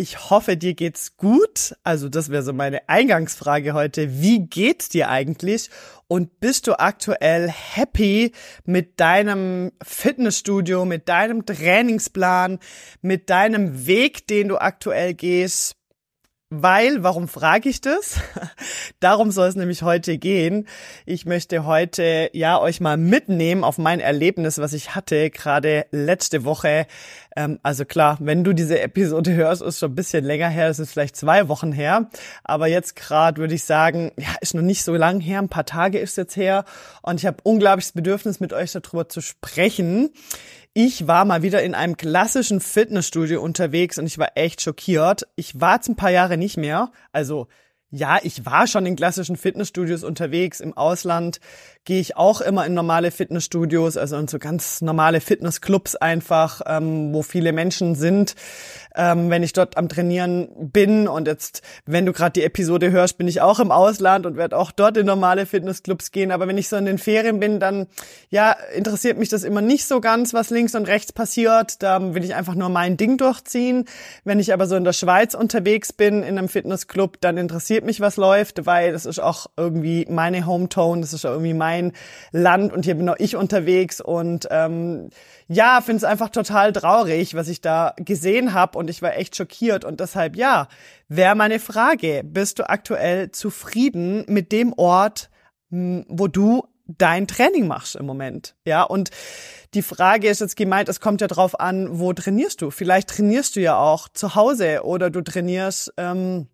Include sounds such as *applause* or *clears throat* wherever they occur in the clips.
Ich hoffe, dir geht's gut. Also das wäre so meine Eingangsfrage heute. Wie geht's dir eigentlich? Und bist du aktuell happy mit deinem Fitnessstudio, mit deinem Trainingsplan, mit deinem Weg, den du aktuell gehst? Weil, warum frage ich das? *laughs* Darum soll es nämlich heute gehen. Ich möchte heute ja euch mal mitnehmen auf mein Erlebnis, was ich hatte gerade letzte Woche. Ähm, also klar, wenn du diese Episode hörst, ist schon ein bisschen länger her. Das ist vielleicht zwei Wochen her. Aber jetzt gerade würde ich sagen, ja, ist noch nicht so lang her. Ein paar Tage ist jetzt her. Und ich habe unglaubliches Bedürfnis, mit euch darüber zu sprechen. Ich war mal wieder in einem klassischen Fitnessstudio unterwegs und ich war echt schockiert. Ich war jetzt ein paar Jahre nicht mehr. Also ja, ich war schon in klassischen Fitnessstudios unterwegs. Im Ausland gehe ich auch immer in normale Fitnessstudios, also in so ganz normale Fitnessclubs einfach, ähm, wo viele Menschen sind ähm, wenn ich dort am Trainieren bin. Und jetzt, wenn du gerade die Episode hörst, bin ich auch im Ausland und werde auch dort in normale Fitnessclubs gehen. Aber wenn ich so in den Ferien bin, dann ja, interessiert mich das immer nicht so ganz, was links und rechts passiert. Da will ich einfach nur mein Ding durchziehen. Wenn ich aber so in der Schweiz unterwegs bin, in einem Fitnessclub, dann interessiert mich, was läuft, weil das ist auch irgendwie meine Hometown, das ist auch irgendwie mein Land und hier bin auch ich unterwegs und ähm, ja, finde es einfach total traurig, was ich da gesehen habe und ich war echt schockiert und deshalb ja, wäre meine Frage, bist du aktuell zufrieden mit dem Ort, wo du dein Training machst im Moment? Ja, und die Frage ist jetzt gemeint, es kommt ja drauf an, wo trainierst du? Vielleicht trainierst du ja auch zu Hause oder du trainierst ähm,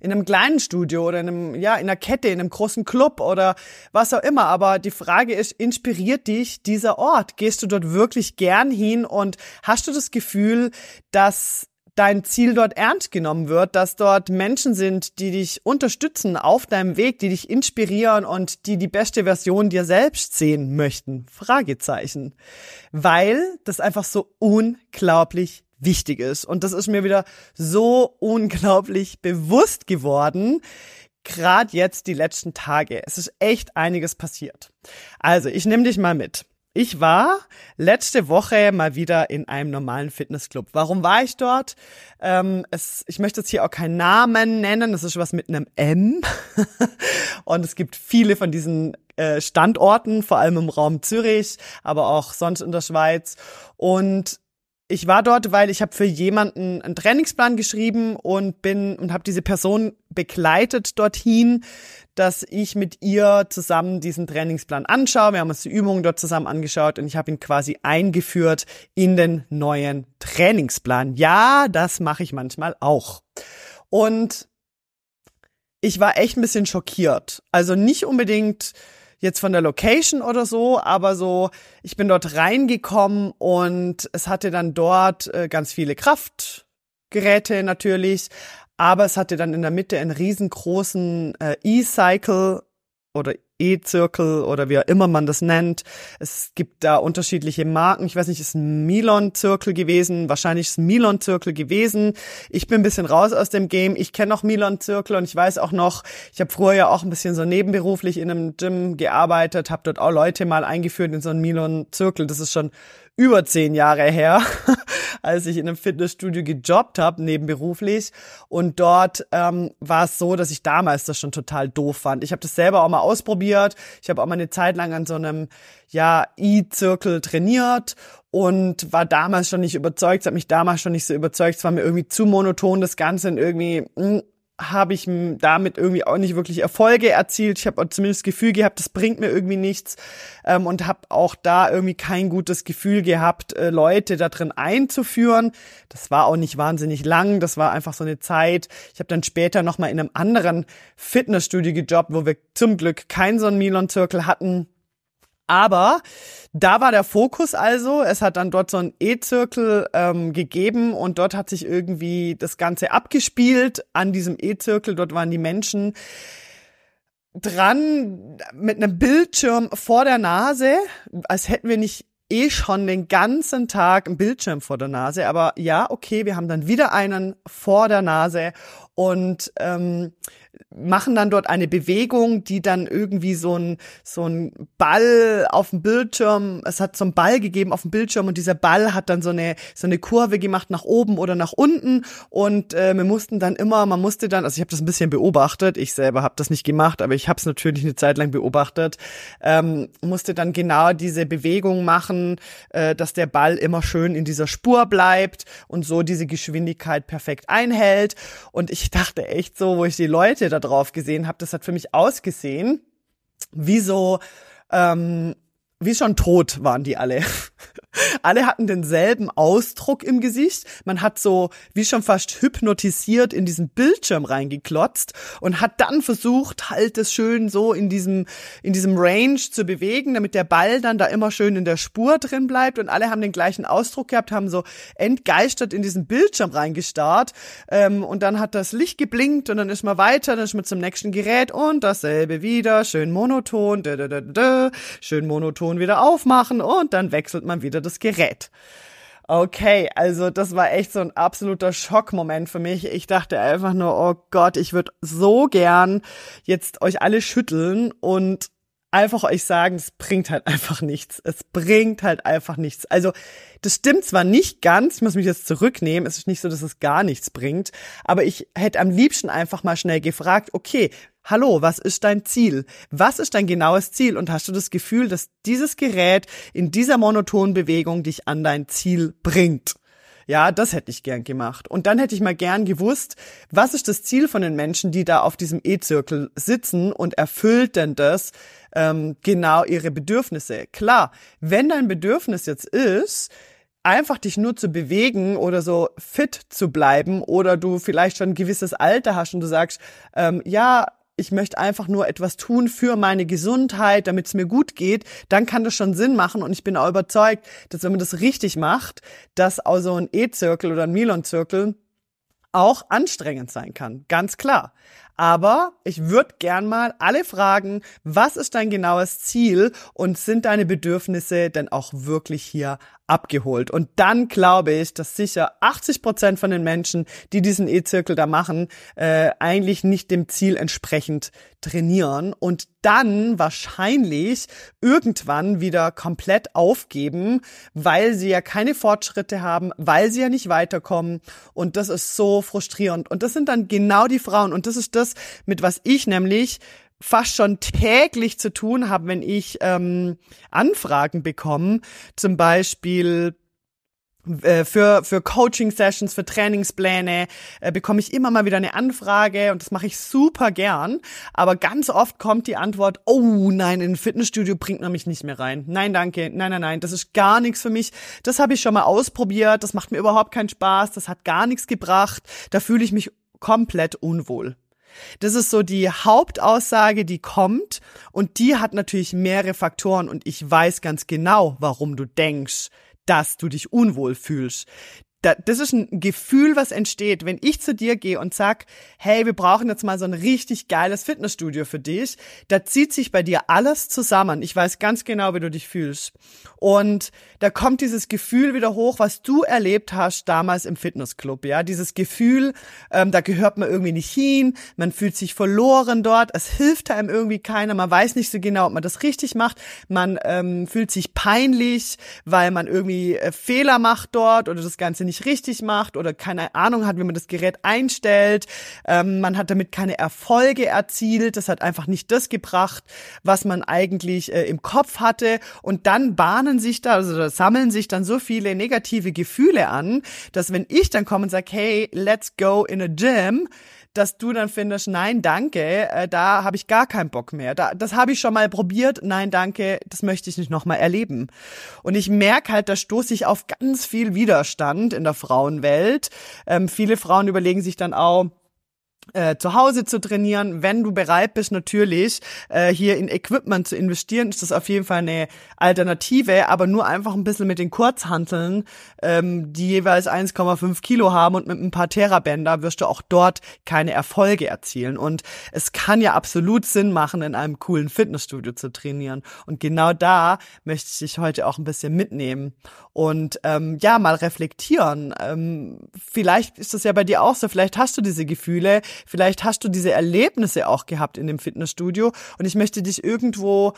in einem kleinen Studio oder in einem, ja, in einer Kette, in einem großen Club oder was auch immer. Aber die Frage ist, inspiriert dich dieser Ort? Gehst du dort wirklich gern hin und hast du das Gefühl, dass dein Ziel dort ernst genommen wird, dass dort Menschen sind, die dich unterstützen auf deinem Weg, die dich inspirieren und die die beste Version dir selbst sehen möchten? Fragezeichen. Weil das einfach so unglaublich wichtig ist. Und das ist mir wieder so unglaublich bewusst geworden, gerade jetzt die letzten Tage. Es ist echt einiges passiert. Also, ich nehme dich mal mit. Ich war letzte Woche mal wieder in einem normalen Fitnessclub. Warum war ich dort? Ähm, es, ich möchte jetzt hier auch keinen Namen nennen. Das ist was mit einem M. *laughs* Und es gibt viele von diesen äh, Standorten, vor allem im Raum Zürich, aber auch sonst in der Schweiz. Und ich war dort, weil ich habe für jemanden einen Trainingsplan geschrieben und bin und habe diese Person begleitet dorthin, dass ich mit ihr zusammen diesen Trainingsplan anschaue. Wir haben uns die Übungen dort zusammen angeschaut und ich habe ihn quasi eingeführt in den neuen Trainingsplan. Ja, das mache ich manchmal auch. Und ich war echt ein bisschen schockiert. Also nicht unbedingt jetzt von der Location oder so, aber so, ich bin dort reingekommen und es hatte dann dort äh, ganz viele Kraftgeräte natürlich, aber es hatte dann in der Mitte einen riesengroßen äh, E-Cycle oder E-Zirkel oder wie auch immer man das nennt. Es gibt da unterschiedliche Marken. Ich weiß nicht, ist ein Milon-Zirkel gewesen. Wahrscheinlich ist ein Milon-Zirkel gewesen. Ich bin ein bisschen raus aus dem Game. Ich kenne noch Milon-Zirkel und ich weiß auch noch, ich habe früher ja auch ein bisschen so nebenberuflich in einem Gym gearbeitet, habe dort auch Leute mal eingeführt in so einen Milon-Zirkel. Das ist schon über zehn Jahre her, *laughs* als ich in einem Fitnessstudio gejobbt habe, nebenberuflich. Und dort ähm, war es so, dass ich damals das schon total doof fand. Ich habe das selber auch mal ausprobiert. Ich habe auch mal eine Zeit lang an so einem ja E-Zirkel trainiert und war damals schon nicht überzeugt. Hat mich damals schon nicht so überzeugt. Es war mir irgendwie zu monoton das Ganze und irgendwie mh, hm, habe ich damit irgendwie auch nicht wirklich Erfolge erzielt. Ich habe zumindest das Gefühl gehabt, das bringt mir irgendwie nichts ähm, und habe auch da irgendwie kein gutes Gefühl gehabt, äh, Leute da drin einzuführen. Das war auch nicht wahnsinnig lang, das war einfach so eine Zeit. Ich habe dann später noch mal in einem anderen Fitnessstudio gejobbt, wo wir zum Glück keinen so einen Milon-Zirkel hatten aber da war der Fokus also, es hat dann dort so einen E-Zirkel ähm, gegeben und dort hat sich irgendwie das Ganze abgespielt an diesem E-Zirkel, dort waren die Menschen dran mit einem Bildschirm vor der Nase, als hätten wir nicht eh schon den ganzen Tag einen Bildschirm vor der Nase. Aber ja, okay, wir haben dann wieder einen vor der Nase und ähm, machen dann dort eine Bewegung, die dann irgendwie so ein, so ein Ball auf dem Bildschirm, es hat so einen Ball gegeben auf dem Bildschirm und dieser Ball hat dann so eine, so eine Kurve gemacht nach oben oder nach unten. Und äh, wir mussten dann immer, man musste dann, also ich habe das ein bisschen beobachtet, ich selber habe das nicht gemacht, aber ich habe es natürlich eine Zeit lang beobachtet, ähm, musste dann genau diese Bewegung machen, äh, dass der Ball immer schön in dieser Spur bleibt und so diese Geschwindigkeit perfekt einhält. Und ich dachte echt so, wo ich die Leute drauf gesehen habe, das hat für mich ausgesehen wie so, ähm, wie schon tot waren die alle. *laughs* Alle hatten denselben Ausdruck im Gesicht. Man hat so wie schon fast hypnotisiert in diesen Bildschirm reingeklotzt und hat dann versucht, halt das schön so in diesem, in diesem Range zu bewegen, damit der Ball dann da immer schön in der Spur drin bleibt. Und alle haben den gleichen Ausdruck gehabt, haben so entgeistert in diesen Bildschirm reingestarrt. Ähm, und dann hat das Licht geblinkt und dann ist man weiter, dann ist man zum nächsten Gerät und dasselbe wieder. Schön monoton, dö, dö, dö, schön monoton wieder aufmachen und dann wechselt man wieder das das Gerät. Okay, also das war echt so ein absoluter Schockmoment für mich. Ich dachte einfach nur, oh Gott, ich würde so gern jetzt euch alle schütteln und einfach euch sagen, es bringt halt einfach nichts. Es bringt halt einfach nichts. Also das stimmt zwar nicht ganz, ich muss mich jetzt zurücknehmen, es ist nicht so, dass es gar nichts bringt, aber ich hätte am liebsten einfach mal schnell gefragt, okay, Hallo, was ist dein Ziel? Was ist dein genaues Ziel? Und hast du das Gefühl, dass dieses Gerät in dieser monotonen Bewegung dich an dein Ziel bringt? Ja, das hätte ich gern gemacht. Und dann hätte ich mal gern gewusst, was ist das Ziel von den Menschen, die da auf diesem E-Zirkel sitzen und erfüllt denn das ähm, genau ihre Bedürfnisse? Klar, wenn dein Bedürfnis jetzt ist, einfach dich nur zu bewegen oder so fit zu bleiben oder du vielleicht schon ein gewisses Alter hast und du sagst, ähm, ja, ich möchte einfach nur etwas tun für meine Gesundheit, damit es mir gut geht, dann kann das schon Sinn machen und ich bin auch überzeugt, dass wenn man das richtig macht, dass auch so ein E-Zirkel oder ein Milon-Zirkel auch anstrengend sein kann, ganz klar. Aber ich würde gern mal alle fragen, was ist dein genaues Ziel und sind deine Bedürfnisse denn auch wirklich hier abgeholt. Und dann glaube ich, dass sicher 80 Prozent von den Menschen, die diesen E-Zirkel da machen, äh, eigentlich nicht dem Ziel entsprechend trainieren und dann wahrscheinlich irgendwann wieder komplett aufgeben, weil sie ja keine Fortschritte haben, weil sie ja nicht weiterkommen. Und das ist so frustrierend. Und das sind dann genau die Frauen. Und das ist das, mit was ich nämlich fast schon täglich zu tun habe, wenn ich ähm, Anfragen bekomme, zum Beispiel äh, für, für Coaching-Sessions, für Trainingspläne äh, bekomme ich immer mal wieder eine Anfrage und das mache ich super gern. Aber ganz oft kommt die Antwort, oh nein, in ein Fitnessstudio bringt man mich nicht mehr rein. Nein, danke, nein, nein, nein, das ist gar nichts für mich. Das habe ich schon mal ausprobiert, das macht mir überhaupt keinen Spaß, das hat gar nichts gebracht, da fühle ich mich komplett unwohl. Das ist so die Hauptaussage, die kommt. Und die hat natürlich mehrere Faktoren. Und ich weiß ganz genau, warum du denkst, dass du dich unwohl fühlst das ist ein Gefühl, was entsteht, wenn ich zu dir gehe und sag, hey, wir brauchen jetzt mal so ein richtig geiles Fitnessstudio für dich. Da zieht sich bei dir alles zusammen. Ich weiß ganz genau, wie du dich fühlst. Und da kommt dieses Gefühl wieder hoch, was du erlebt hast damals im Fitnessclub, ja. Dieses Gefühl, ähm, da gehört man irgendwie nicht hin, man fühlt sich verloren dort, es hilft einem irgendwie keiner, man weiß nicht so genau, ob man das richtig macht, man ähm, fühlt sich peinlich, weil man irgendwie äh, Fehler macht dort oder das Ganze nicht richtig macht oder keine Ahnung hat, wie man das Gerät einstellt. Ähm, man hat damit keine Erfolge erzielt. Das hat einfach nicht das gebracht, was man eigentlich äh, im Kopf hatte. Und dann bahnen sich da, also da sammeln sich dann so viele negative Gefühle an, dass wenn ich dann komme und sage, hey, let's go in a gym, dass du dann findest, nein, danke, äh, da habe ich gar keinen Bock mehr. Da, das habe ich schon mal probiert, nein, danke, das möchte ich nicht nochmal erleben. Und ich merke halt, da stoße ich auf ganz viel Widerstand in der Frauenwelt. Ähm, viele Frauen überlegen sich dann auch, äh, zu Hause zu trainieren. Wenn du bereit bist, natürlich äh, hier in Equipment zu investieren, ist das auf jeden Fall eine Alternative, aber nur einfach ein bisschen mit den Kurzhanteln, ähm, die jeweils 1,5 Kilo haben und mit ein paar Terabänder wirst du auch dort keine Erfolge erzielen. Und es kann ja absolut Sinn machen, in einem coolen Fitnessstudio zu trainieren. Und genau da möchte ich dich heute auch ein bisschen mitnehmen und ähm, ja, mal reflektieren. Ähm, vielleicht ist das ja bei dir auch so, vielleicht hast du diese Gefühle, Vielleicht hast du diese Erlebnisse auch gehabt in dem Fitnessstudio und ich möchte dich irgendwo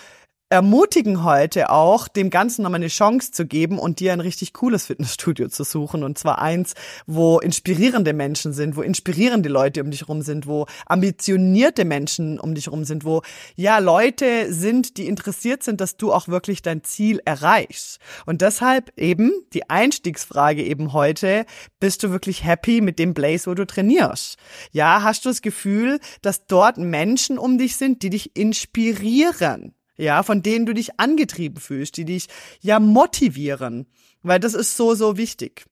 ermutigen heute auch, dem Ganzen nochmal eine Chance zu geben und dir ein richtig cooles Fitnessstudio zu suchen. Und zwar eins, wo inspirierende Menschen sind, wo inspirierende Leute um dich rum sind, wo ambitionierte Menschen um dich rum sind, wo ja Leute sind, die interessiert sind, dass du auch wirklich dein Ziel erreichst. Und deshalb eben die Einstiegsfrage eben heute, bist du wirklich happy mit dem Blaze, wo du trainierst? Ja, hast du das Gefühl, dass dort Menschen um dich sind, die dich inspirieren? Ja, von denen du dich angetrieben fühlst, die dich ja motivieren, weil das ist so, so wichtig.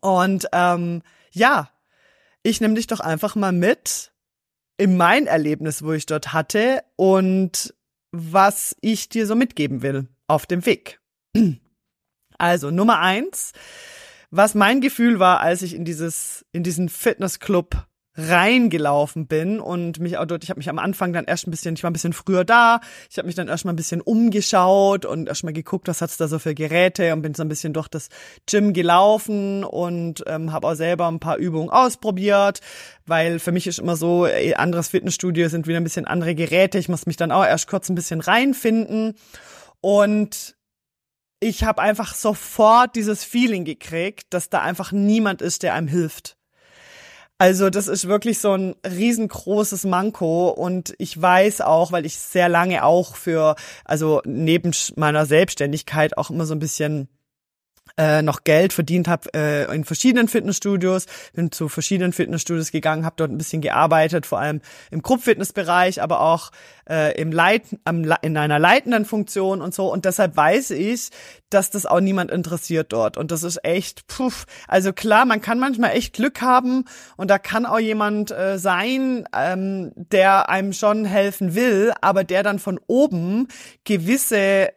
Und ähm, ja, ich nehme dich doch einfach mal mit in mein Erlebnis, wo ich dort hatte und was ich dir so mitgeben will auf dem Weg. *clears throat* Also Nummer eins, was mein Gefühl war, als ich in dieses in diesen Fitnessclub reingelaufen bin und mich auch dort, ich habe mich am Anfang dann erst ein bisschen, ich war ein bisschen früher da, ich habe mich dann erst mal ein bisschen umgeschaut und erst mal geguckt, was hat's da so für Geräte und bin so ein bisschen durch das Gym gelaufen und ähm, habe auch selber ein paar Übungen ausprobiert, weil für mich ist immer so, ey, anderes Fitnessstudio sind wieder ein bisschen andere Geräte, ich muss mich dann auch erst kurz ein bisschen reinfinden und ich habe einfach sofort dieses Feeling gekriegt, dass da einfach niemand ist, der einem hilft also das ist wirklich so ein riesengroßes Manko und ich weiß auch, weil ich sehr lange auch für, also neben meiner Selbstständigkeit auch immer so ein bisschen äh, noch Geld verdient habe äh, in verschiedenen Fitnessstudios, bin zu verschiedenen Fitnessstudios gegangen, habe dort ein bisschen gearbeitet, vor allem im Gruppfitnessbereich, aber auch äh, im Leit am, in einer leitenden Funktion und so. Und deshalb weiß ich, dass das auch niemand interessiert dort. Und das ist echt, puff. Also klar, man kann manchmal echt Glück haben und da kann auch jemand äh, sein, ähm, der einem schon helfen will, aber der dann von oben gewisse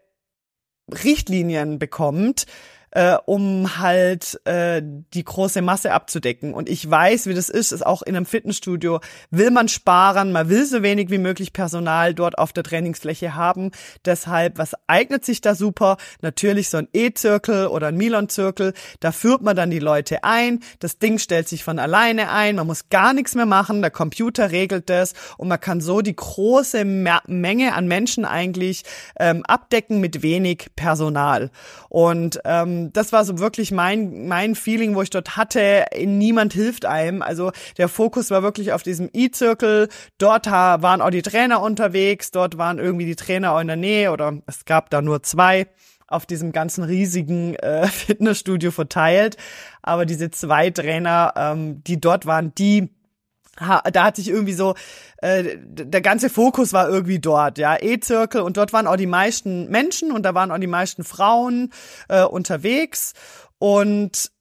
Richtlinien bekommt, äh, um halt äh, die große Masse abzudecken. Und ich weiß, wie das ist, ist auch in einem Fitnessstudio, will man sparen, man will so wenig wie möglich Personal dort auf der Trainingsfläche haben. Deshalb, was eignet sich da super? Natürlich so ein E-Zirkel oder ein Milon-Zirkel. Da führt man dann die Leute ein. Das Ding stellt sich von alleine ein. Man muss gar nichts mehr machen. Der Computer regelt das und man kann so die große Menge an Menschen eigentlich ähm, abdecken mit wenig Personal. Und ähm, das war so wirklich mein, mein Feeling, wo ich dort hatte, niemand hilft einem. Also der Fokus war wirklich auf diesem E-Zirkel. Dort waren auch die Trainer unterwegs, dort waren irgendwie die Trainer auch in der Nähe oder es gab da nur zwei auf diesem ganzen riesigen äh, *laughs* Fitnessstudio verteilt. Aber diese zwei Trainer, ähm, die dort waren, die da hat sich irgendwie so, äh, der ganze Fokus war irgendwie dort, ja, E-Zirkel und dort waren auch die meisten Menschen und da waren auch die meisten Frauen äh, unterwegs und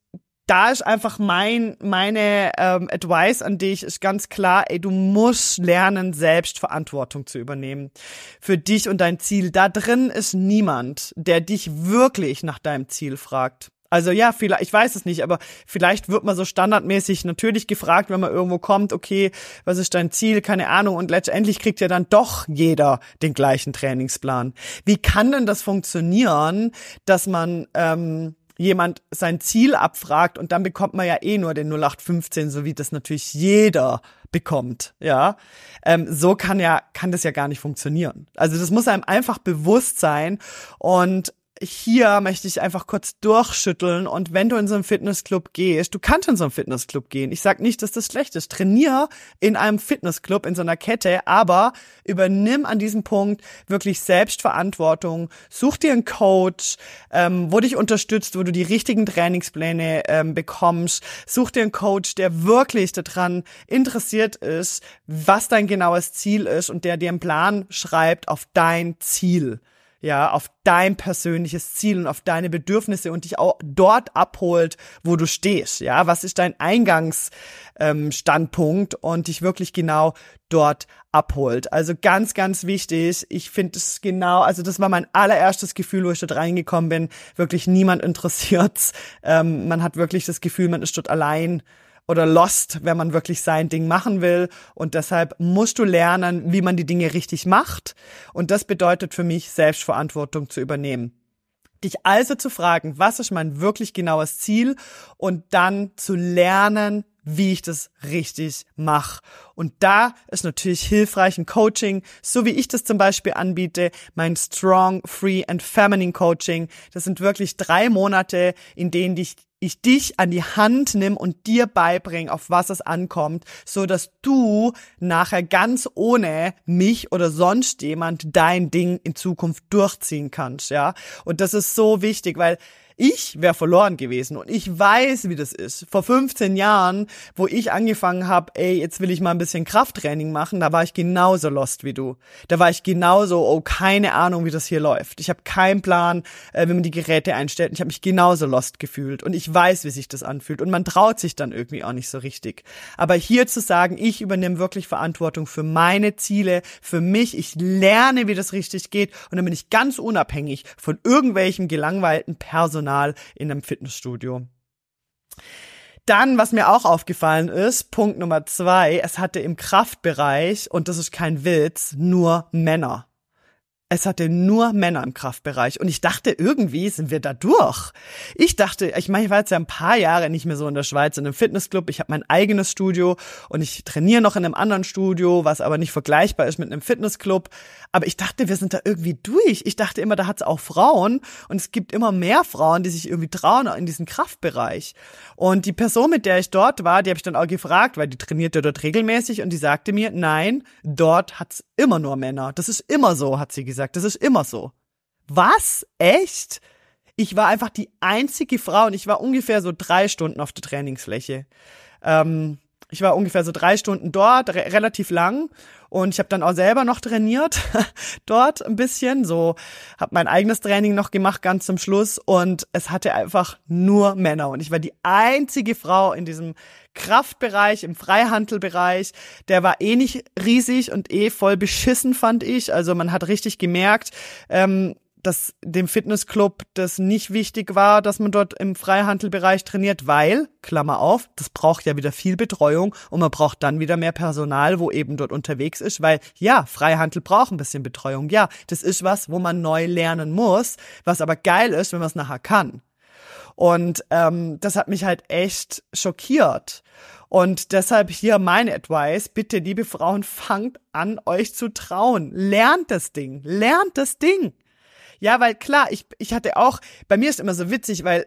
da ist einfach mein meine ähm, Advice an dich ist ganz klar, ey, du musst lernen, selbst Verantwortung zu übernehmen für dich und dein Ziel. Da drin ist niemand, der dich wirklich nach deinem Ziel fragt. Also ja, vielleicht, ich weiß es nicht, aber vielleicht wird man so standardmäßig natürlich gefragt, wenn man irgendwo kommt, okay, was ist dein Ziel, keine Ahnung, und letztendlich kriegt ja dann doch jeder den gleichen Trainingsplan. Wie kann denn das funktionieren, dass man ähm, jemand sein Ziel abfragt und dann bekommt man ja eh nur den 0815, so wie das natürlich jeder bekommt, ja. Ähm, so kann ja, kann das ja gar nicht funktionieren. Also das muss einem einfach bewusst sein und hier möchte ich einfach kurz durchschütteln und wenn du in so einen Fitnessclub gehst, du kannst in so einen Fitnessclub gehen. Ich sag nicht, dass das schlecht ist. Trainier in einem Fitnessclub, in so einer Kette, aber übernimm an diesem Punkt wirklich Selbstverantwortung. Such dir einen Coach, ähm, wo dich unterstützt, wo du die richtigen Trainingspläne ähm, bekommst. Such dir einen Coach, der wirklich daran interessiert ist, was dein genaues Ziel ist und der dir einen Plan schreibt auf dein Ziel. Ja, auf dein persönliches Ziel und auf deine Bedürfnisse und dich auch dort abholt, wo du stehst, ja, was ist dein Eingangsstandpunkt ähm, und dich wirklich genau dort abholt. Also ganz, ganz wichtig. Ich finde es genau, also das war mein allererstes Gefühl, wo ich dort reingekommen bin. Wirklich niemand *laughs* interessiert's. Ähm, man hat wirklich das Gefühl, man ist dort allein oder lost, wenn man wirklich sein Ding machen will. Und deshalb musst du lernen, wie man die Dinge richtig macht. Und das bedeutet für mich, Selbstverantwortung zu übernehmen. Dich also zu fragen, was ist mein wirklich genaues Ziel und dann zu lernen, wie ich das richtig mache. Und da ist natürlich hilfreich ein Coaching, so wie ich das zum Beispiel anbiete, mein Strong, Free and Feminine Coaching. Das sind wirklich drei Monate, in denen ich ich dich an die Hand nimm und dir beibringe, auf was es ankommt, so dass du nachher ganz ohne mich oder sonst jemand dein Ding in Zukunft durchziehen kannst, ja. Und das ist so wichtig, weil ich wäre verloren gewesen und ich weiß, wie das ist. Vor 15 Jahren, wo ich angefangen habe, ey, jetzt will ich mal ein bisschen Krafttraining machen, da war ich genauso lost wie du. Da war ich genauso, oh, keine Ahnung, wie das hier läuft. Ich habe keinen Plan, äh, wie man die Geräte einstellt. Ich habe mich genauso lost gefühlt und ich weiß, wie sich das anfühlt und man traut sich dann irgendwie auch nicht so richtig. Aber hier zu sagen, ich übernehme wirklich Verantwortung für meine Ziele, für mich, ich lerne, wie das richtig geht und dann bin ich ganz unabhängig von irgendwelchen gelangweilten Personal Personal in einem Fitnessstudio. Dann, was mir auch aufgefallen ist, Punkt Nummer zwei, es hatte im Kraftbereich, und das ist kein Witz, nur Männer. Es hatte nur Männer im Kraftbereich. Und ich dachte, irgendwie sind wir da durch. Ich dachte, ich meine, ich war jetzt ja ein paar Jahre nicht mehr so in der Schweiz in einem Fitnessclub. Ich habe mein eigenes Studio und ich trainiere noch in einem anderen Studio, was aber nicht vergleichbar ist mit einem Fitnessclub. Aber ich dachte, wir sind da irgendwie durch. Ich dachte immer, da hat es auch Frauen und es gibt immer mehr Frauen, die sich irgendwie trauen in diesen Kraftbereich. Und die Person, mit der ich dort war, die habe ich dann auch gefragt, weil die trainierte dort regelmäßig und die sagte mir, nein, dort hat's immer nur Männer. Das ist immer so, hat sie gesagt. Das ist immer so. Was? Echt? Ich war einfach die einzige Frau und ich war ungefähr so drei Stunden auf der Trainingsfläche. Ähm, ich war ungefähr so drei Stunden dort, re relativ lang. Und ich habe dann auch selber noch trainiert *laughs* dort ein bisschen. So habe mein eigenes Training noch gemacht ganz zum Schluss. Und es hatte einfach nur Männer. Und ich war die einzige Frau in diesem Kraftbereich, im Freihandelbereich. Der war eh nicht riesig und eh voll beschissen, fand ich. Also man hat richtig gemerkt, ähm, dass dem Fitnessclub das nicht wichtig war, dass man dort im Freihandelbereich trainiert, weil, Klammer auf, das braucht ja wieder viel Betreuung und man braucht dann wieder mehr Personal, wo eben dort unterwegs ist, weil ja, Freihandel braucht ein bisschen Betreuung. Ja, das ist was, wo man neu lernen muss, was aber geil ist, wenn man es nachher kann. Und ähm, das hat mich halt echt schockiert. Und deshalb hier mein Advice, bitte, liebe Frauen, fangt an, euch zu trauen. Lernt das Ding, lernt das Ding. Ja, weil klar, ich, ich hatte auch, bei mir ist immer so witzig, weil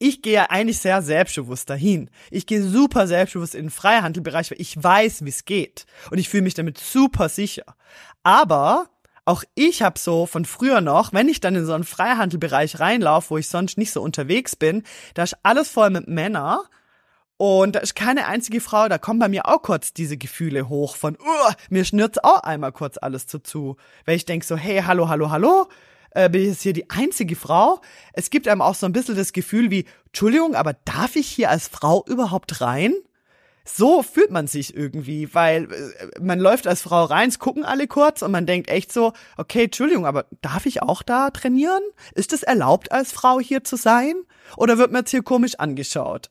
ich gehe ja eigentlich sehr selbstbewusst dahin. Ich gehe super selbstbewusst in den Freihandelbereich, weil ich weiß, wie es geht. Und ich fühle mich damit super sicher. Aber auch ich habe so von früher noch, wenn ich dann in so einen Freihandelbereich reinlaufe, wo ich sonst nicht so unterwegs bin, da ist alles voll mit Männern und da ist keine einzige Frau, da kommen bei mir auch kurz diese Gefühle hoch von, uh, mir schnürt's auch einmal kurz alles zu zu. Weil ich denk so, hey, hallo, hallo, hallo, äh, bin ich jetzt hier die einzige Frau. Es gibt einem auch so ein bisschen das Gefühl wie, Entschuldigung, aber darf ich hier als Frau überhaupt rein? So fühlt man sich irgendwie, weil äh, man läuft als Frau rein, es gucken alle kurz und man denkt echt so, okay, Entschuldigung, aber darf ich auch da trainieren? Ist es erlaubt, als Frau hier zu sein? Oder wird man jetzt hier komisch angeschaut?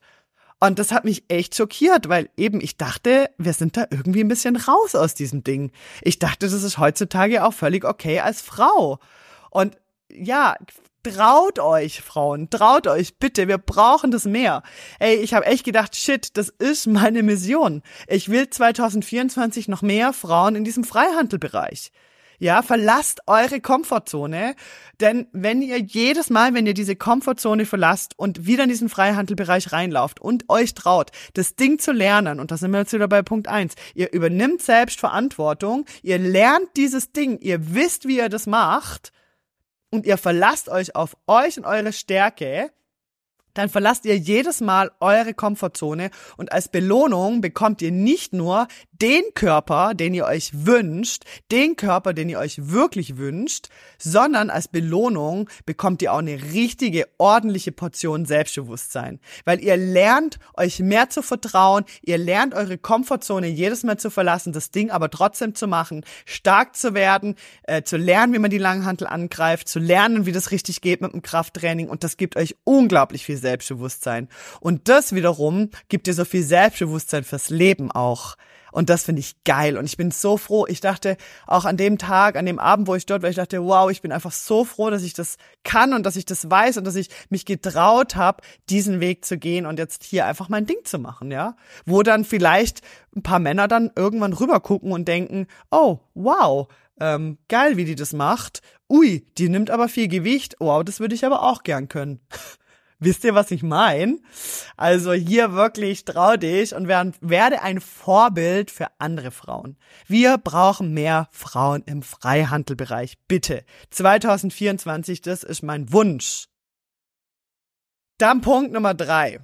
Und das hat mich echt schockiert, weil eben ich dachte, wir sind da irgendwie ein bisschen raus aus diesem Ding. Ich dachte, das ist heutzutage auch völlig okay als Frau. Und ja, traut euch, Frauen, traut euch, bitte, wir brauchen das mehr. Ey, ich habe echt gedacht, shit, das ist meine Mission. Ich will 2024 noch mehr Frauen in diesem Freihandelbereich. Ja, verlasst eure Komfortzone, denn wenn ihr jedes Mal, wenn ihr diese Komfortzone verlasst und wieder in diesen Freihandelbereich reinlauft und euch traut, das Ding zu lernen, und da sind wir jetzt wieder bei Punkt eins, ihr übernimmt selbst Verantwortung, ihr lernt dieses Ding, ihr wisst, wie ihr das macht, und ihr verlasst euch auf euch und eure Stärke, dann verlasst ihr jedes Mal eure Komfortzone und als Belohnung bekommt ihr nicht nur den Körper, den ihr euch wünscht, den Körper, den ihr euch wirklich wünscht, sondern als Belohnung bekommt ihr auch eine richtige, ordentliche Portion Selbstbewusstsein. Weil ihr lernt, euch mehr zu vertrauen, ihr lernt eure Komfortzone jedes Mal zu verlassen, das Ding aber trotzdem zu machen, stark zu werden, äh, zu lernen, wie man die Langhantel angreift, zu lernen, wie das richtig geht mit dem Krafttraining und das gibt euch unglaublich viel Selbstbewusstsein. Und das wiederum gibt dir so viel Selbstbewusstsein fürs Leben auch. Und das finde ich geil. Und ich bin so froh. Ich dachte auch an dem Tag, an dem Abend, wo ich dort war, ich dachte, wow, ich bin einfach so froh, dass ich das kann und dass ich das weiß und dass ich mich getraut habe, diesen Weg zu gehen und jetzt hier einfach mein Ding zu machen, ja. Wo dann vielleicht ein paar Männer dann irgendwann rüber gucken und denken, oh, wow, ähm, geil, wie die das macht. Ui, die nimmt aber viel Gewicht. Wow, das würde ich aber auch gern können. *laughs* Wisst ihr, was ich meine? Also hier wirklich trau dich und werde ein Vorbild für andere Frauen. Wir brauchen mehr Frauen im Freihandelbereich. Bitte. 2024, das ist mein Wunsch. Dann Punkt Nummer drei.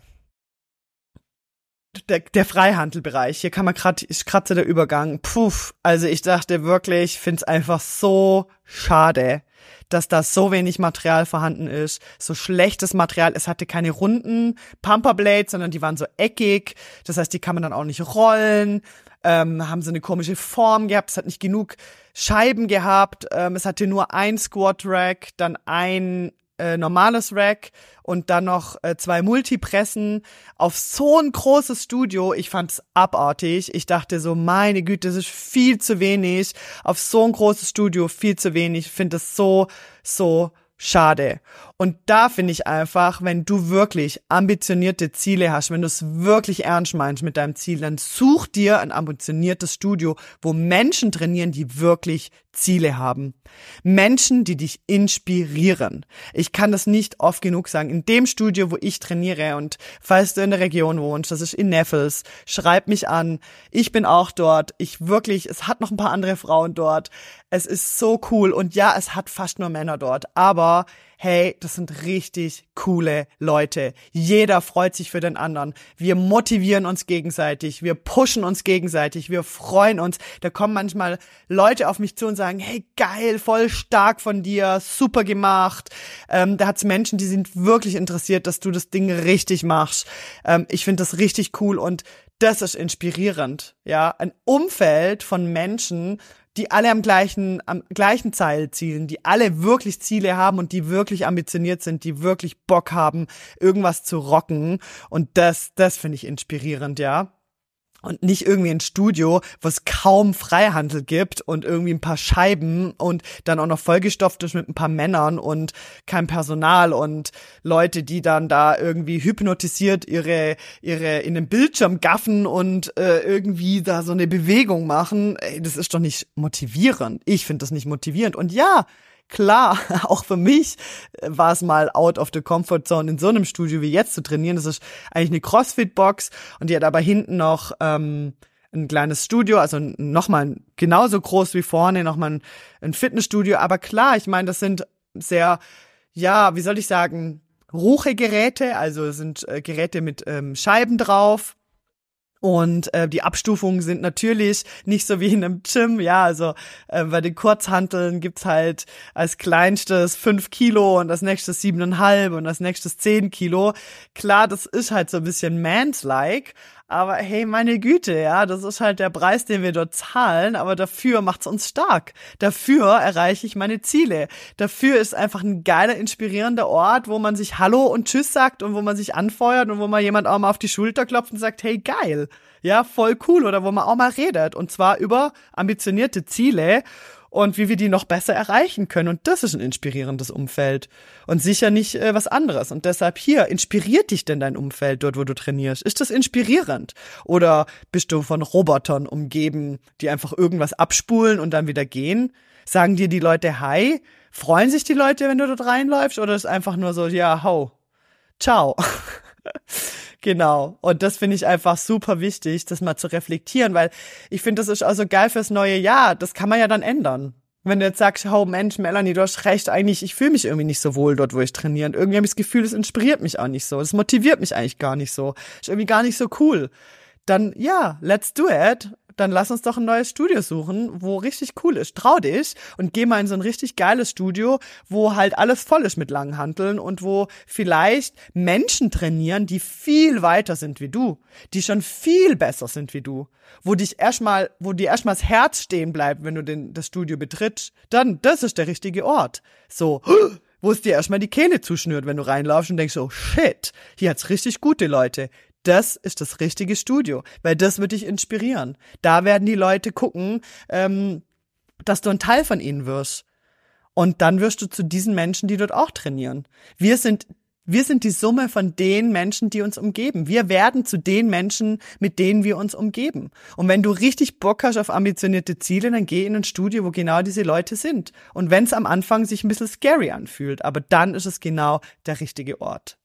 Der, der Freihandelbereich. Hier kann man gerade, ich kratze der Übergang. Puff. Also ich dachte wirklich, find's einfach so schade, dass da so wenig Material vorhanden ist, so schlechtes Material. Es hatte keine runden Pumperblades, sondern die waren so eckig. Das heißt, die kann man dann auch nicht rollen. Ähm, haben so eine komische Form gehabt. Es hat nicht genug Scheiben gehabt. Ähm, es hatte nur ein Squat Rack, dann ein äh, normales Rack und dann noch äh, zwei Multipressen auf so ein großes Studio. Ich fand's abartig. Ich dachte so, meine Güte, das ist viel zu wenig. Auf so ein großes Studio viel zu wenig. Ich finde es so, so schade. Und da finde ich einfach, wenn du wirklich ambitionierte Ziele hast, wenn du es wirklich ernst meinst mit deinem Ziel, dann such dir ein ambitioniertes Studio, wo Menschen trainieren, die wirklich Ziele haben. Menschen, die dich inspirieren. Ich kann das nicht oft genug sagen. In dem Studio, wo ich trainiere und falls du in der Region wohnst, das ist in Neffels, schreib mich an. Ich bin auch dort. Ich wirklich, es hat noch ein paar andere Frauen dort. Es ist so cool und ja, es hat fast nur Männer dort, aber hey, das sind richtig coole Leute. Jeder freut sich für den anderen. Wir motivieren uns gegenseitig, wir pushen uns gegenseitig, wir freuen uns. Da kommen manchmal Leute auf mich zu und sagen, hey, geil, voll stark von dir, super gemacht. Ähm, da hat's Menschen, die sind wirklich interessiert, dass du das Ding richtig machst. Ähm, ich finde das richtig cool und das ist inspirierend, ja. Ein Umfeld von Menschen, die alle am gleichen, am gleichen Ziel zielen, die alle wirklich Ziele haben und die wirklich ambitioniert sind, die wirklich Bock haben, irgendwas zu rocken. Und das, das finde ich inspirierend, ja und nicht irgendwie ein Studio, wo es kaum Freihandel gibt und irgendwie ein paar Scheiben und dann auch noch vollgestopft ist mit ein paar Männern und kein Personal und Leute, die dann da irgendwie hypnotisiert ihre ihre in den Bildschirm gaffen und äh, irgendwie da so eine Bewegung machen. Ey, das ist doch nicht motivierend. Ich finde das nicht motivierend und ja, Klar, *laughs* auch für mich äh, war es mal out of the comfort zone in so einem Studio wie jetzt zu trainieren. Das ist eigentlich eine Crossfit-Box und die hat aber hinten noch ähm, ein kleines Studio, also nochmal genauso groß wie vorne, nochmal ein, ein Fitnessstudio. Aber klar, ich meine, das sind sehr, ja, wie soll ich sagen, Ruche-Geräte, also sind äh, Geräte mit ähm, Scheiben drauf und äh, die Abstufungen sind natürlich nicht so wie in einem Gym, ja, also äh, bei den Kurzhanteln gibt's halt als kleinstes fünf Kilo und das nächste siebeneinhalb und das nächste zehn Kilo. Klar, das ist halt so ein bisschen mans-like, aber hey, meine Güte, ja, das ist halt der Preis, den wir dort zahlen, aber dafür macht's uns stark. Dafür erreiche ich meine Ziele. Dafür ist einfach ein geiler, inspirierender Ort, wo man sich Hallo und Tschüss sagt und wo man sich anfeuert und wo man jemand auch mal auf die Schulter klopft und sagt, hey, geil. Ja, voll cool. Oder wo man auch mal redet. Und zwar über ambitionierte Ziele und wie wir die noch besser erreichen können. Und das ist ein inspirierendes Umfeld und sicher nicht äh, was anderes. Und deshalb hier, inspiriert dich denn dein Umfeld dort, wo du trainierst? Ist das inspirierend? Oder bist du von Robotern umgeben, die einfach irgendwas abspulen und dann wieder gehen? Sagen dir die Leute Hi? Freuen sich die Leute, wenn du dort reinläufst? Oder ist einfach nur so, ja, hau, ciao? *laughs* *laughs* Genau. Und das finde ich einfach super wichtig, das mal zu reflektieren, weil ich finde, das ist also geil fürs neue Jahr. Das kann man ja dann ändern. Wenn du jetzt sagst, oh Mensch, Melanie, du hast recht, eigentlich, ich fühle mich irgendwie nicht so wohl dort, wo ich trainiere. Und irgendwie habe ich das Gefühl, das inspiriert mich auch nicht so. Das motiviert mich eigentlich gar nicht so. Ist irgendwie gar nicht so cool. Dann, ja, let's do it dann lass uns doch ein neues Studio suchen, wo richtig cool ist. Trau dich und geh mal in so ein richtig geiles Studio, wo halt alles voll ist mit langen Hanteln und wo vielleicht Menschen trainieren, die viel weiter sind wie du, die schon viel besser sind wie du, wo dich erstmal, wo dir erstmal das Herz stehen bleibt, wenn du den, das Studio betrittst, dann, das ist der richtige Ort. So, wo es dir erstmal die Kehle zuschnürt, wenn du reinlaufst und denkst, oh shit, hier hat's richtig gute Leute das ist das richtige Studio, weil das wird dich inspirieren. Da werden die Leute gucken, ähm, dass du ein Teil von ihnen wirst. Und dann wirst du zu diesen Menschen, die dort auch trainieren. Wir sind wir sind die Summe von den Menschen, die uns umgeben. Wir werden zu den Menschen, mit denen wir uns umgeben. Und wenn du richtig Bock hast auf ambitionierte Ziele, dann geh in ein Studio, wo genau diese Leute sind. Und wenn es am Anfang sich ein bisschen scary anfühlt, aber dann ist es genau der richtige Ort.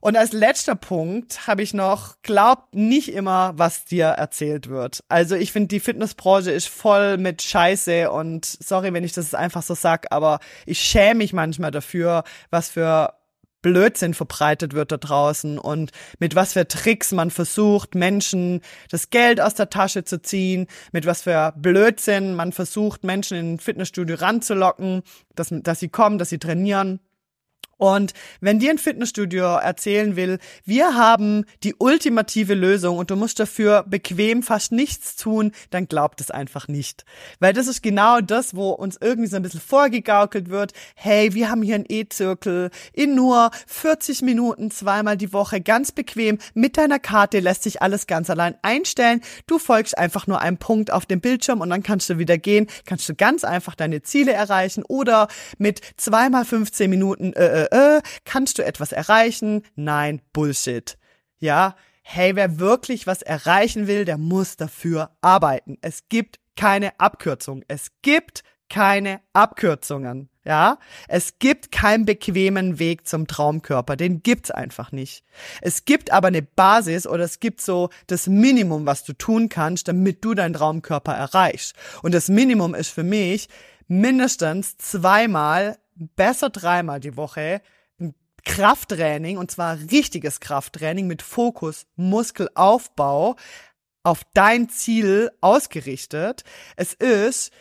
Und als letzter Punkt habe ich noch, glaubt nicht immer, was dir erzählt wird. Also ich finde, die Fitnessbranche ist voll mit Scheiße und sorry, wenn ich das einfach so sag, aber ich schäme mich manchmal dafür, was für Blödsinn verbreitet wird da draußen und mit was für Tricks man versucht, Menschen das Geld aus der Tasche zu ziehen, mit was für Blödsinn man versucht, Menschen in ein Fitnessstudio ranzulocken, dass, dass sie kommen, dass sie trainieren. Und wenn dir ein Fitnessstudio erzählen will, wir haben die ultimative Lösung und du musst dafür bequem fast nichts tun, dann glaubt es einfach nicht. Weil das ist genau das, wo uns irgendwie so ein bisschen vorgegaukelt wird. Hey, wir haben hier einen E-Zirkel in nur 40 Minuten zweimal die Woche ganz bequem. Mit deiner Karte lässt sich alles ganz allein einstellen. Du folgst einfach nur einem Punkt auf dem Bildschirm und dann kannst du wieder gehen. Kannst du ganz einfach deine Ziele erreichen oder mit zweimal 15 Minuten äh, äh kannst du etwas erreichen? Nein, Bullshit. Ja, hey, wer wirklich was erreichen will, der muss dafür arbeiten. Es gibt keine Abkürzung. Es gibt keine Abkürzungen. Ja, es gibt keinen bequemen Weg zum Traumkörper, den gibt's einfach nicht. Es gibt aber eine Basis oder es gibt so das Minimum, was du tun kannst, damit du deinen Traumkörper erreichst. Und das Minimum ist für mich mindestens zweimal besser dreimal die Woche Krafttraining und zwar richtiges Krafttraining mit Fokus Muskelaufbau auf dein Ziel ausgerichtet. Es ist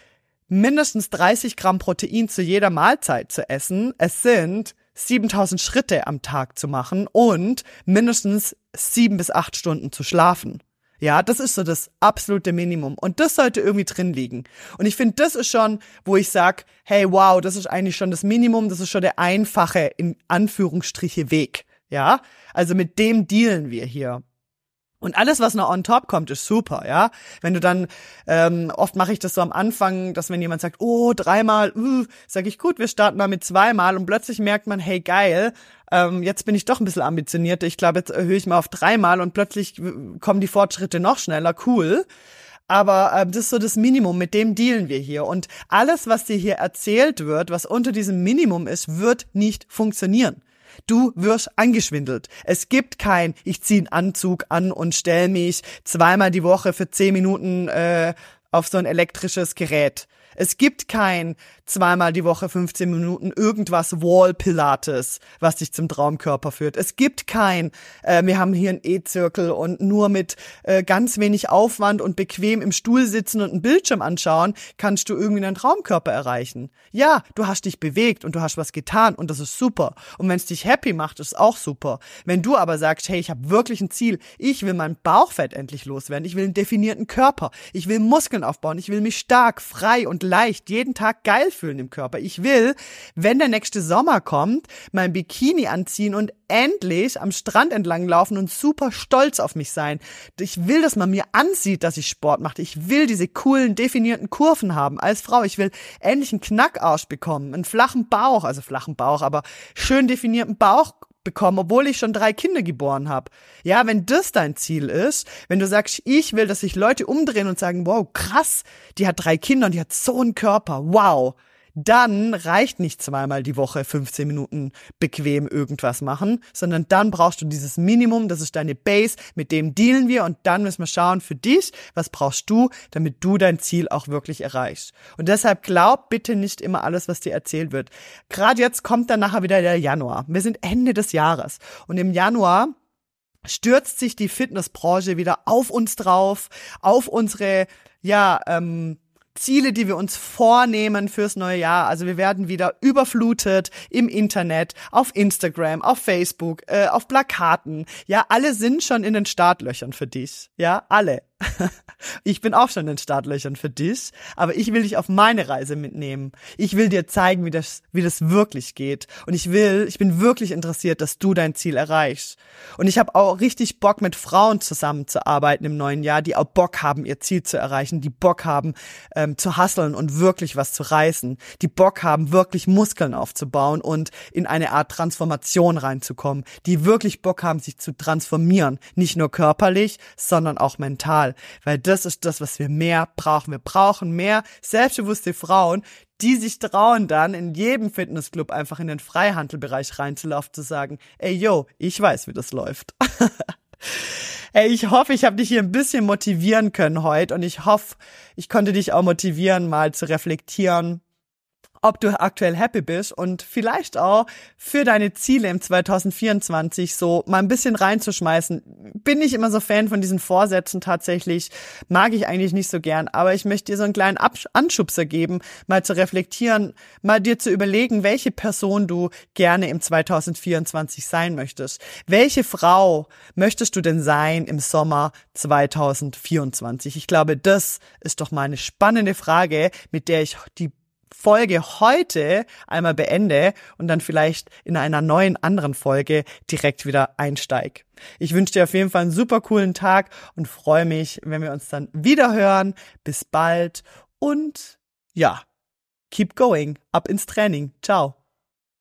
mindestens 30 Gramm Protein zu jeder Mahlzeit zu essen. Es sind 7000 Schritte am Tag zu machen und mindestens sieben bis acht Stunden zu schlafen. Ja, das ist so das absolute Minimum. Und das sollte irgendwie drin liegen. Und ich finde, das ist schon, wo ich sag, hey, wow, das ist eigentlich schon das Minimum, das ist schon der einfache, in Anführungsstriche, Weg. Ja, also mit dem dealen wir hier. Und alles, was noch on top kommt, ist super, ja. Wenn du dann, ähm, oft mache ich das so am Anfang, dass wenn jemand sagt, oh, dreimal, uh, sage ich, gut, wir starten mal mit zweimal und plötzlich merkt man, hey, geil, ähm, jetzt bin ich doch ein bisschen ambitionierter. Ich glaube, jetzt erhöhe ich mal auf dreimal und plötzlich äh, kommen die Fortschritte noch schneller, cool. Aber äh, das ist so das Minimum, mit dem dealen wir hier. Und alles, was dir hier erzählt wird, was unter diesem Minimum ist, wird nicht funktionieren. Du wirst angeschwindelt. Es gibt kein, ich ziehe einen Anzug an und stell mich zweimal die Woche für zehn Minuten äh, auf so ein elektrisches Gerät. Es gibt kein zweimal die Woche 15 Minuten irgendwas Wall Pilates, was dich zum Traumkörper führt. Es gibt kein, äh, wir haben hier einen E-Zirkel und nur mit äh, ganz wenig Aufwand und bequem im Stuhl sitzen und einen Bildschirm anschauen, kannst du irgendwie einen Traumkörper erreichen. Ja, du hast dich bewegt und du hast was getan und das ist super. Und wenn es dich happy macht, ist auch super. Wenn du aber sagst, hey, ich habe wirklich ein Ziel, ich will mein Bauchfett endlich loswerden, ich will einen definierten Körper, ich will Muskeln aufbauen, ich will mich stark, frei und leicht jeden Tag geil fühlen im Körper. Ich will, wenn der nächste Sommer kommt, mein Bikini anziehen und endlich am Strand entlang laufen und super stolz auf mich sein. Ich will, dass man mir ansieht, dass ich Sport mache. Ich will diese coolen, definierten Kurven haben als Frau. Ich will endlich einen Knackarsch bekommen, einen flachen Bauch, also flachen Bauch, aber schön definierten Bauch bekommen, obwohl ich schon drei Kinder geboren habe. Ja, wenn das dein Ziel ist, wenn du sagst, ich will, dass sich Leute umdrehen und sagen, wow, krass, die hat drei Kinder und die hat so einen Körper, wow, dann reicht nicht zweimal die Woche 15 Minuten bequem irgendwas machen, sondern dann brauchst du dieses Minimum, das ist deine Base, mit dem dealen wir und dann müssen wir schauen für dich, was brauchst du, damit du dein Ziel auch wirklich erreichst. Und deshalb glaub bitte nicht immer alles, was dir erzählt wird. Gerade jetzt kommt dann nachher wieder der Januar. Wir sind Ende des Jahres und im Januar stürzt sich die Fitnessbranche wieder auf uns drauf, auf unsere, ja, ähm, Ziele, die wir uns vornehmen fürs neue Jahr. Also wir werden wieder überflutet im Internet, auf Instagram, auf Facebook, äh, auf Plakaten. Ja, alle sind schon in den Startlöchern für dich. Ja, alle. *laughs* Ich bin auch schon in Startlöchern für dich, aber ich will dich auf meine Reise mitnehmen. Ich will dir zeigen, wie das, wie das wirklich geht. Und ich will, ich bin wirklich interessiert, dass du dein Ziel erreichst. Und ich habe auch richtig Bock, mit Frauen zusammenzuarbeiten im neuen Jahr, die auch Bock haben, ihr Ziel zu erreichen, die Bock haben, ähm, zu hasseln und wirklich was zu reißen, die Bock haben, wirklich Muskeln aufzubauen und in eine Art Transformation reinzukommen, die wirklich Bock haben, sich zu transformieren. Nicht nur körperlich, sondern auch mental. Weil das ist das, was wir mehr brauchen. Wir brauchen mehr selbstbewusste Frauen, die sich trauen dann in jedem Fitnessclub einfach in den Freihandelbereich reinzulaufen, zu sagen, ey yo, ich weiß, wie das läuft. *laughs* Ey, ich hoffe, ich habe dich hier ein bisschen motivieren können heute und ich hoffe, ich konnte dich auch motivieren, mal zu reflektieren, ob du aktuell happy bist und vielleicht auch für deine Ziele im 2024 so mal ein bisschen reinzuschmeißen. Bin ich immer so Fan von diesen Vorsätzen tatsächlich, mag ich eigentlich nicht so gern, aber ich möchte dir so einen kleinen Anschubser geben, mal zu reflektieren, mal dir zu überlegen, welche Person du gerne im 2024 sein möchtest. Welche Frau möchtest du denn sein im Sommer 2024? Ich glaube, das ist doch mal eine spannende Frage, mit der ich die Folge heute einmal beende und dann vielleicht in einer neuen anderen Folge direkt wieder einsteig. Ich wünsche dir auf jeden Fall einen super coolen Tag und freue mich, wenn wir uns dann wieder hören. Bis bald und ja, keep going, ab ins Training. Ciao.